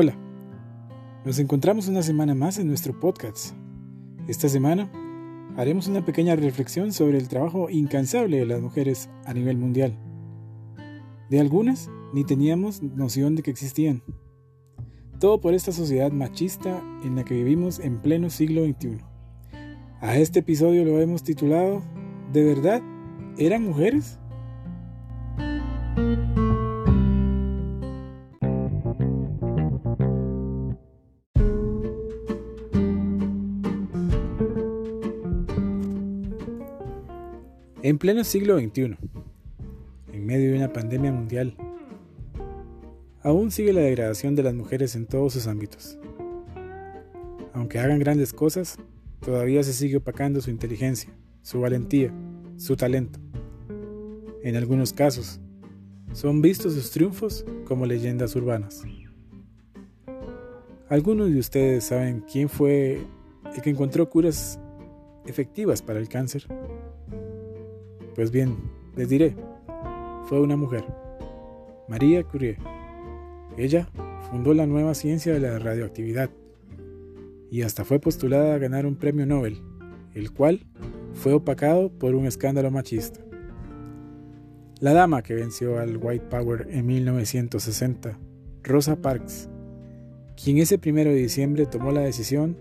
Hola, nos encontramos una semana más en nuestro podcast. Esta semana haremos una pequeña reflexión sobre el trabajo incansable de las mujeres a nivel mundial. De algunas ni teníamos noción de que existían. Todo por esta sociedad machista en la que vivimos en pleno siglo XXI. A este episodio lo hemos titulado ¿De verdad eran mujeres? En pleno siglo XXI, en medio de una pandemia mundial, aún sigue la degradación de las mujeres en todos sus ámbitos. Aunque hagan grandes cosas, todavía se sigue opacando su inteligencia, su valentía, su talento. En algunos casos, son vistos sus triunfos como leyendas urbanas. Algunos de ustedes saben quién fue el que encontró curas efectivas para el cáncer. Pues bien, les diré, fue una mujer, María Curie. Ella fundó la nueva ciencia de la radioactividad y hasta fue postulada a ganar un premio Nobel, el cual fue opacado por un escándalo machista. La dama que venció al White Power en 1960, Rosa Parks, quien ese primero de diciembre tomó la decisión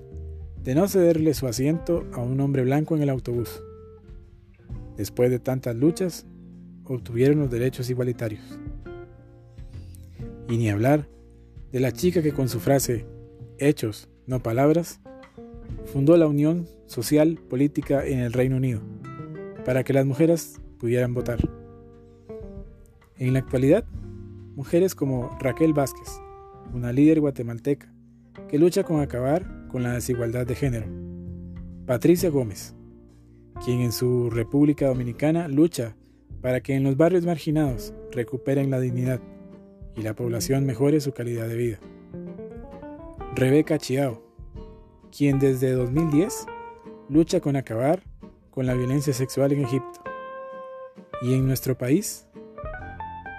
de no cederle su asiento a un hombre blanco en el autobús. Después de tantas luchas, obtuvieron los derechos igualitarios. Y ni hablar de la chica que con su frase hechos, no palabras, fundó la Unión Social Política en el Reino Unido, para que las mujeres pudieran votar. En la actualidad, mujeres como Raquel Vázquez, una líder guatemalteca que lucha con acabar con la desigualdad de género, Patricia Gómez, quien en su República Dominicana lucha para que en los barrios marginados recuperen la dignidad y la población mejore su calidad de vida. Rebeca Chiao, quien desde 2010 lucha con acabar con la violencia sexual en Egipto. ¿Y en nuestro país?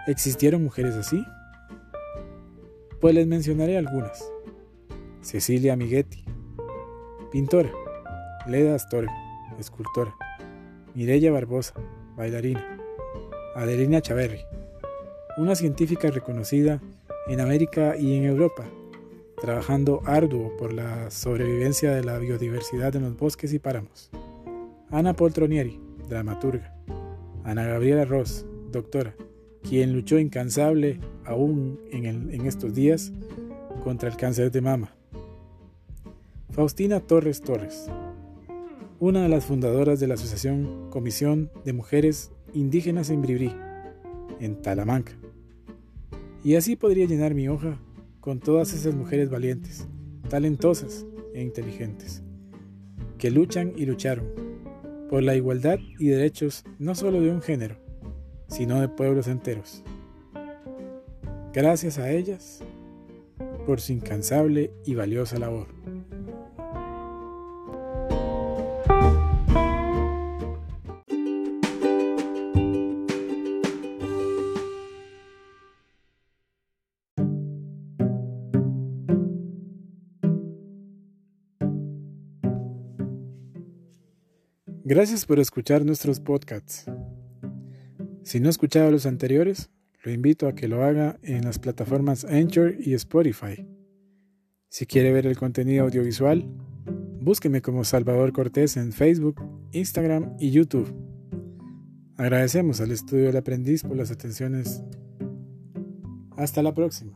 ¿Existieron mujeres así? Pues les mencionaré algunas. Cecilia Miguetti, pintora. Leda Astorga, escultora. Mireya Barbosa, bailarina. Adelina Chaverri, una científica reconocida en América y en Europa, trabajando arduo por la sobrevivencia de la biodiversidad en los bosques y páramos. Ana Poltronieri, dramaturga. Ana Gabriela Ross, doctora, quien luchó incansable aún en, en estos días contra el cáncer de mama. Faustina Torres Torres, una de las fundadoras de la Asociación Comisión de Mujeres Indígenas en Bribri, en Talamanca. Y así podría llenar mi hoja con todas esas mujeres valientes, talentosas e inteligentes, que luchan y lucharon por la igualdad y derechos no solo de un género, sino de pueblos enteros. Gracias a ellas por su incansable y valiosa labor. Gracias por escuchar nuestros podcasts. Si no ha escuchado los anteriores, lo invito a que lo haga en las plataformas Anchor y Spotify. Si quiere ver el contenido audiovisual, búsqueme como Salvador Cortés en Facebook, Instagram y YouTube. Agradecemos al Estudio del Aprendiz por las atenciones. Hasta la próxima.